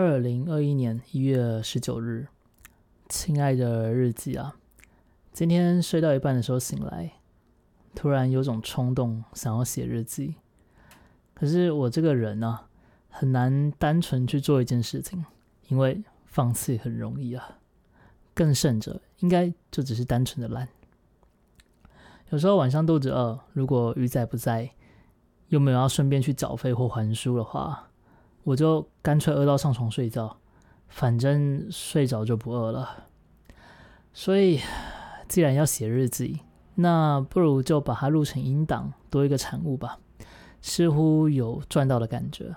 二零二一年一月十九日，亲爱的日记啊，今天睡到一半的时候醒来，突然有种冲动想要写日记。可是我这个人呢，很难单纯去做一件事情，因为放弃很容易啊。更甚者，应该就只是单纯的懒。有时候晚上肚子饿，如果鱼仔不在，又没有要顺便去缴费或还书的话，我就干脆饿到上床睡觉，反正睡着就不饿了。所以，既然要写日记，那不如就把它录成音档，多一个产物吧。似乎有赚到的感觉。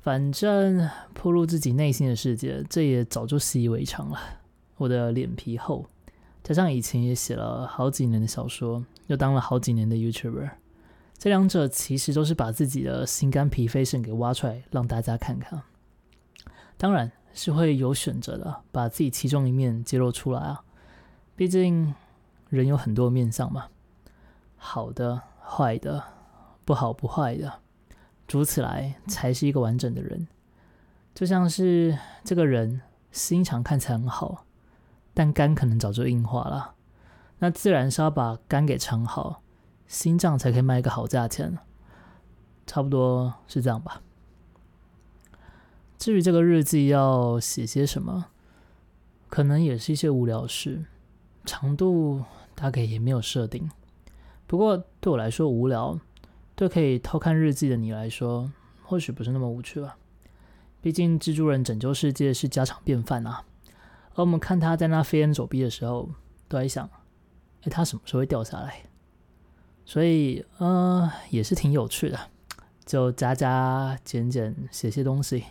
反正铺露自己内心的世界，这也早就习以为常了。我的脸皮厚。加上以前也写了好几年的小说，又当了好几年的 YouTuber，这两者其实都是把自己的心肝脾肺肾给挖出来让大家看看。当然是会有选择的，把自己其中一面揭露出来啊。毕竟人有很多面相嘛，好的、坏的、不好不坏的，如此来才是一个完整的人。就像是这个人心肠看起来很好。但肝可能早就硬化了，那自然是要把肝给藏好，心脏才可以卖一个好价钱，差不多是这样吧。至于这个日记要写些什么，可能也是一些无聊事，长度大概也没有设定。不过对我来说无聊，对可以偷看日记的你来说，或许不是那么无趣吧。毕竟蜘蛛人拯救世界是家常便饭啊。而我们看他在那飞檐走壁的时候，都在想：哎，他什么时候会掉下来？所以，呃，也是挺有趣的，就加加减减写些东西，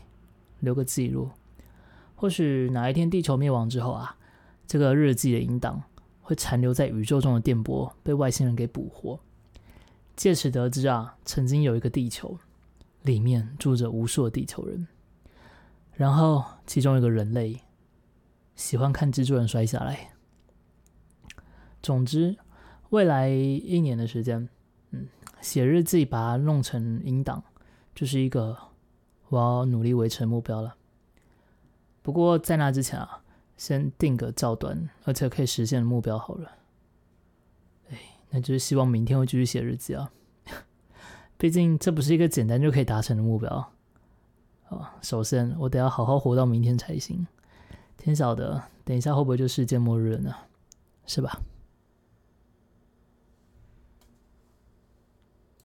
留个记录。或许哪一天地球灭亡之后啊，这个日记的音档会残留在宇宙中的电波被外星人给捕获，借此得知啊，曾经有一个地球，里面住着无数的地球人，然后其中一个人类。喜欢看蜘蛛人摔下来。总之，未来一年的时间，嗯，写日记把它弄成音档，就是一个我要努力维持的目标了。不过在那之前啊，先定个较短而且可以实现的目标好了。哎，那就是希望明天会继续写日记啊。毕竟这不是一个简单就可以达成的目标。啊，首先我得要好好活到明天才行。天晓得，等一下会不会就世界末日了呢？是吧？